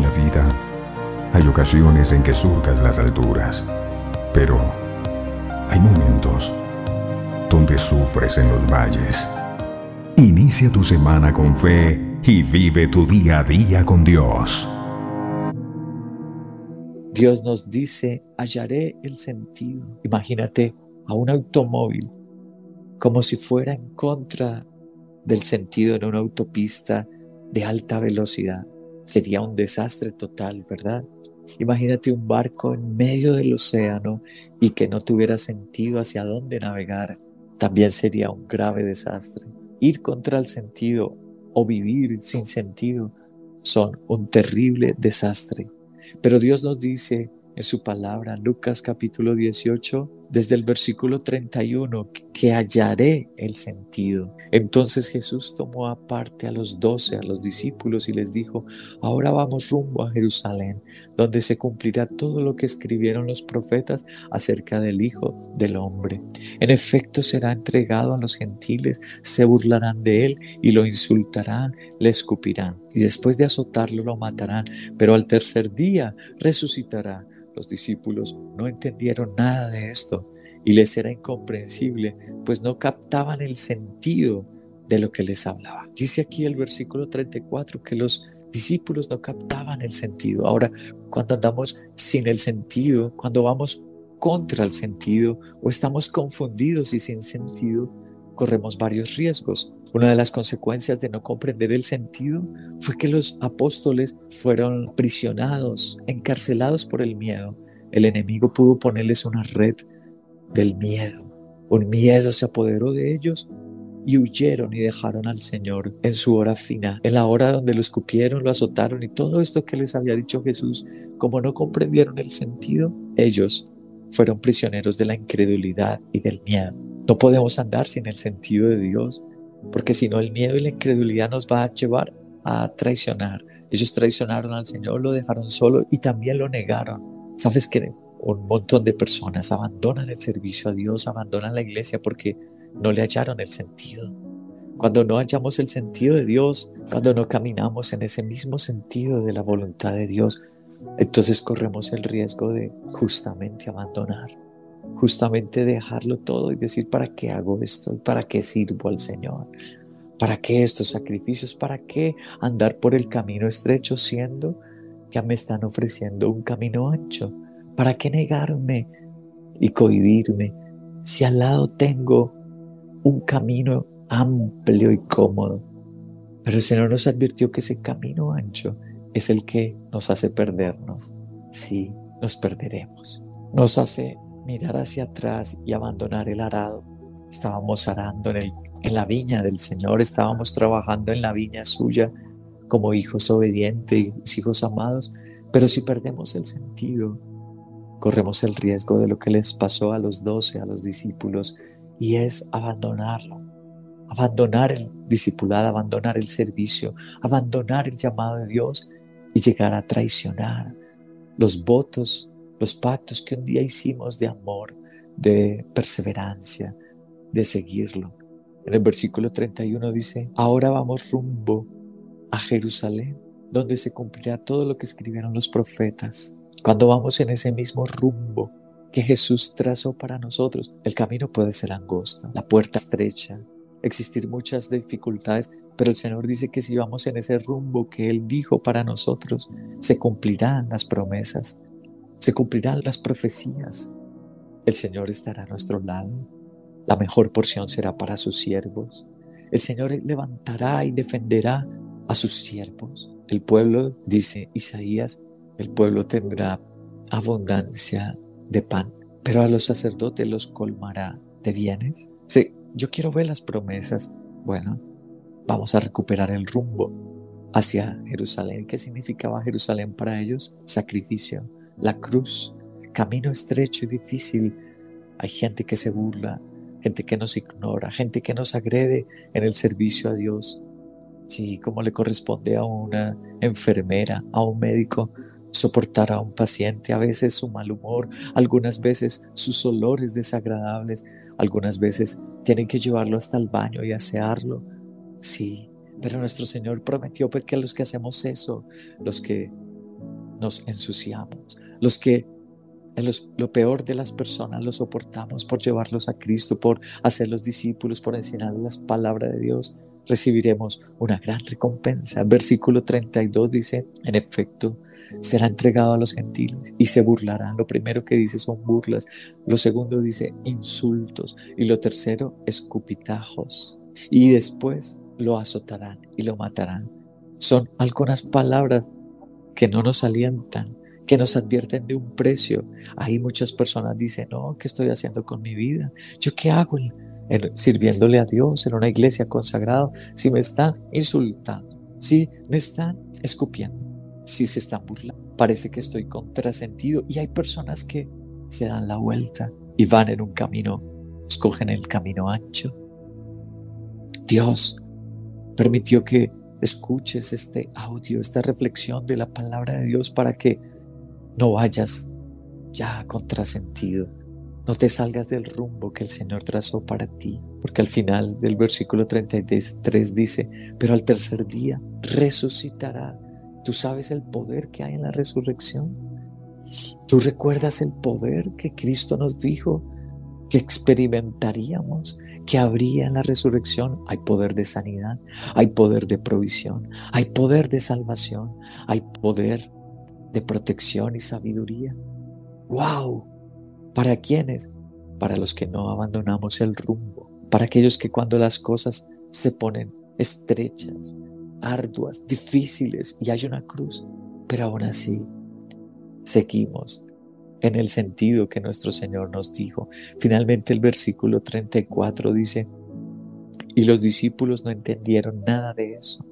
La vida hay ocasiones en que surcas las alturas, pero hay momentos donde sufres en los valles. Inicia tu semana con fe y vive tu día a día con Dios. Dios nos dice, hallaré el sentido. Imagínate a un automóvil como si fuera en contra del sentido en una autopista de alta velocidad. Sería un desastre total, ¿verdad? Imagínate un barco en medio del océano y que no tuviera sentido hacia dónde navegar. También sería un grave desastre. Ir contra el sentido o vivir sin sentido son un terrible desastre. Pero Dios nos dice en su palabra, Lucas capítulo 18, desde el versículo 31, que hallaré el sentido. Entonces Jesús tomó aparte a los doce, a los discípulos, y les dijo, ahora vamos rumbo a Jerusalén, donde se cumplirá todo lo que escribieron los profetas acerca del Hijo del Hombre. En efecto será entregado a los gentiles, se burlarán de él y lo insultarán, le escupirán, y después de azotarlo lo matarán, pero al tercer día resucitará. Los discípulos no entendieron nada de esto y les era incomprensible, pues no captaban el sentido de lo que les hablaba. Dice aquí el versículo 34 que los discípulos no captaban el sentido. Ahora, cuando andamos sin el sentido, cuando vamos contra el sentido o estamos confundidos y sin sentido, corremos varios riesgos. Una de las consecuencias de no comprender el sentido fue que los apóstoles fueron prisionados, encarcelados por el miedo. El enemigo pudo ponerles una red del miedo. Un miedo se apoderó de ellos y huyeron y dejaron al Señor en su hora final, en la hora donde lo escupieron, lo azotaron y todo esto que les había dicho Jesús, como no comprendieron el sentido, ellos fueron prisioneros de la incredulidad y del miedo. No podemos andar sin el sentido de Dios porque si no el miedo y la incredulidad nos va a llevar a traicionar. Ellos traicionaron al Señor, lo dejaron solo y también lo negaron. ¿Sabes que un montón de personas abandonan el servicio a Dios, abandonan la iglesia porque no le hallaron el sentido? Cuando no hallamos el sentido de Dios, cuando no caminamos en ese mismo sentido de la voluntad de Dios, entonces corremos el riesgo de justamente abandonar justamente dejarlo todo y decir, ¿para qué hago esto? ¿Para qué sirvo al Señor? ¿Para qué estos sacrificios? ¿Para qué andar por el camino estrecho siendo que me están ofreciendo un camino ancho? ¿Para qué negarme y cohibirme si al lado tengo un camino amplio y cómodo? Pero el Señor nos advirtió que ese camino ancho es el que nos hace perdernos. Sí, nos perderemos. Nos hace mirar hacia atrás y abandonar el arado. Estábamos arando en, el, en la viña del Señor, estábamos trabajando en la viña suya como hijos obedientes, hijos amados, pero si perdemos el sentido, corremos el riesgo de lo que les pasó a los doce, a los discípulos, y es abandonarlo, abandonar el discipulado, abandonar el servicio, abandonar el llamado de Dios y llegar a traicionar los votos los pactos que un día hicimos de amor, de perseverancia, de seguirlo. En el versículo 31 dice, ahora vamos rumbo a Jerusalén, donde se cumplirá todo lo que escribieron los profetas. Cuando vamos en ese mismo rumbo que Jesús trazó para nosotros, el camino puede ser angosto, la puerta estrecha, existir muchas dificultades, pero el Señor dice que si vamos en ese rumbo que Él dijo para nosotros, se cumplirán las promesas, se cumplirán las profecías. El Señor estará a nuestro lado. La mejor porción será para sus siervos. El Señor levantará y defenderá a sus siervos. El pueblo, dice Isaías, el pueblo tendrá abundancia de pan, pero a los sacerdotes los colmará de bienes. Sí, yo quiero ver las promesas. Bueno, vamos a recuperar el rumbo hacia Jerusalén. ¿Qué significaba Jerusalén para ellos? Sacrificio la cruz, camino estrecho y difícil. Hay gente que se burla, gente que nos ignora, gente que nos agrede en el servicio a Dios. Sí, como le corresponde a una enfermera, a un médico, soportar a un paciente, a veces su mal humor, algunas veces sus olores desagradables, algunas veces tienen que llevarlo hasta el baño y asearlo. Sí, pero nuestro Señor prometió pues, que los que hacemos eso, los que nos ensuciamos, los que lo peor de las personas lo soportamos por llevarlos a Cristo, por hacerlos discípulos, por enseñarles las palabras de Dios, recibiremos una gran recompensa. Versículo 32 dice, en efecto, será entregado a los gentiles y se burlarán. Lo primero que dice son burlas, lo segundo dice insultos y lo tercero escupitajos. Y después lo azotarán y lo matarán. Son algunas palabras que no nos alientan, que nos advierten de un precio. Ahí muchas personas dicen, no, ¿qué estoy haciendo con mi vida? ¿Yo qué hago sirviéndole a Dios en una iglesia consagrada? Si me están insultando, si me están escupiendo, si se están burlando, parece que estoy contrasentido. Y hay personas que se dan la vuelta y van en un camino, escogen el camino ancho. Dios permitió que escuches este audio, esta reflexión de la palabra de Dios para que no vayas ya contrasentido, no te salgas del rumbo que el Señor trazó para ti, porque al final del versículo 33 dice, pero al tercer día resucitará. ¿Tú sabes el poder que hay en la resurrección? ¿Tú recuerdas el poder que Cristo nos dijo que experimentaríamos, que habría en la resurrección? Hay poder de sanidad, hay poder de provisión, hay poder de salvación, hay poder de protección y sabiduría. ¡Wow! ¿Para quiénes? Para los que no abandonamos el rumbo, para aquellos que cuando las cosas se ponen estrechas, arduas, difíciles y hay una cruz, pero aún así seguimos en el sentido que nuestro Señor nos dijo. Finalmente el versículo 34 dice, y los discípulos no entendieron nada de eso.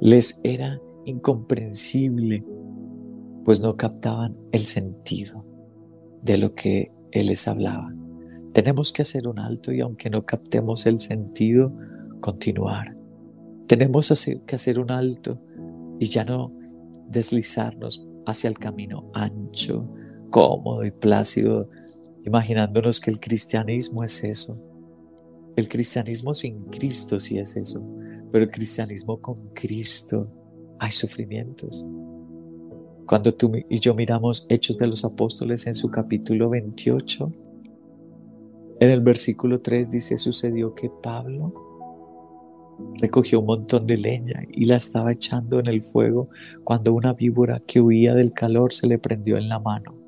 Les era incomprensible pues no captaban el sentido de lo que Él les hablaba. Tenemos que hacer un alto y aunque no captemos el sentido, continuar. Tenemos que hacer un alto y ya no deslizarnos hacia el camino ancho, cómodo y plácido, imaginándonos que el cristianismo es eso. El cristianismo sin Cristo sí es eso, pero el cristianismo con Cristo hay sufrimientos, cuando tú y yo miramos Hechos de los Apóstoles en su capítulo 28, en el versículo 3 dice, sucedió que Pablo recogió un montón de leña y la estaba echando en el fuego cuando una víbora que huía del calor se le prendió en la mano.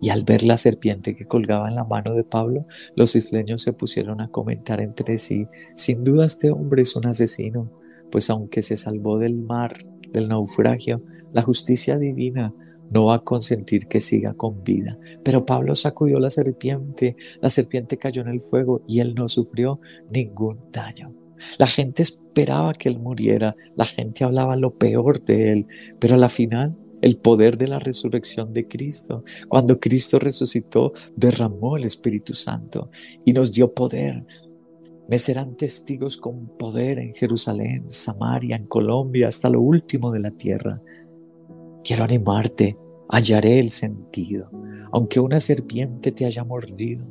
Y al ver la serpiente que colgaba en la mano de Pablo, los isleños se pusieron a comentar entre sí, sin duda este hombre es un asesino, pues aunque se salvó del mar, del naufragio, la justicia divina no va a consentir que siga con vida. Pero Pablo sacudió la serpiente, la serpiente cayó en el fuego y él no sufrió ningún daño. La gente esperaba que él muriera, la gente hablaba lo peor de él, pero a la final el poder de la resurrección de Cristo. Cuando Cristo resucitó, derramó el Espíritu Santo y nos dio poder. Me serán testigos con poder en Jerusalén, Samaria, en Colombia, hasta lo último de la tierra. Quiero animarte, hallaré el sentido. Aunque una serpiente te haya mordido,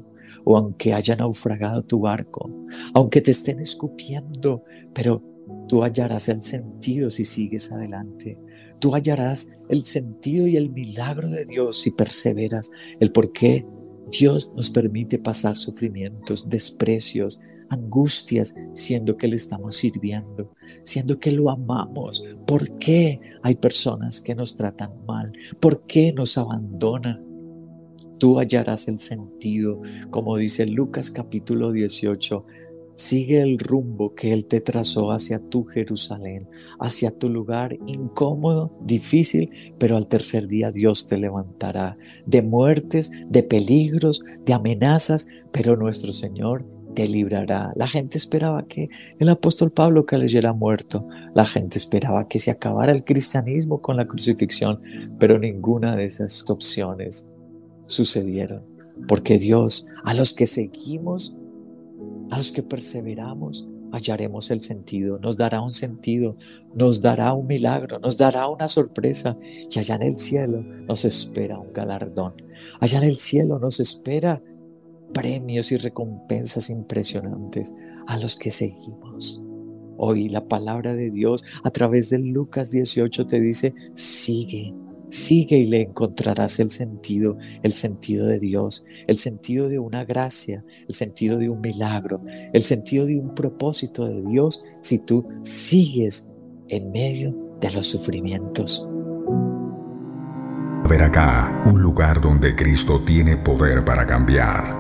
o aunque haya naufragado tu barco, aunque te estén escupiendo, pero tú hallarás el sentido si sigues adelante. Tú hallarás el sentido y el milagro de Dios si perseveras, el por qué Dios nos permite pasar sufrimientos, desprecios, angustias, siendo que le estamos sirviendo, siendo que lo amamos. ¿Por qué hay personas que nos tratan mal? ¿Por qué nos abandonan? Tú hallarás el sentido, como dice Lucas capítulo 18. Sigue el rumbo que Él te trazó hacia tu Jerusalén, hacia tu lugar incómodo, difícil, pero al tercer día Dios te levantará de muertes, de peligros, de amenazas, pero nuestro Señor te librará. La gente esperaba que el apóstol Pablo cayera muerto. La gente esperaba que se acabara el cristianismo con la crucifixión, pero ninguna de esas opciones sucedieron. Porque Dios, a los que seguimos, a los que perseveramos, hallaremos el sentido, nos dará un sentido, nos dará un milagro, nos dará una sorpresa y allá en el cielo nos espera un galardón. Allá en el cielo nos espera premios y recompensas impresionantes a los que seguimos. Hoy la palabra de Dios a través de Lucas 18 te dice, sigue, Sigue y le encontrarás el sentido, el sentido de Dios, el sentido de una gracia, el sentido de un milagro, el sentido de un propósito de Dios si tú sigues en medio de los sufrimientos. Ver acá un lugar donde Cristo tiene poder para cambiar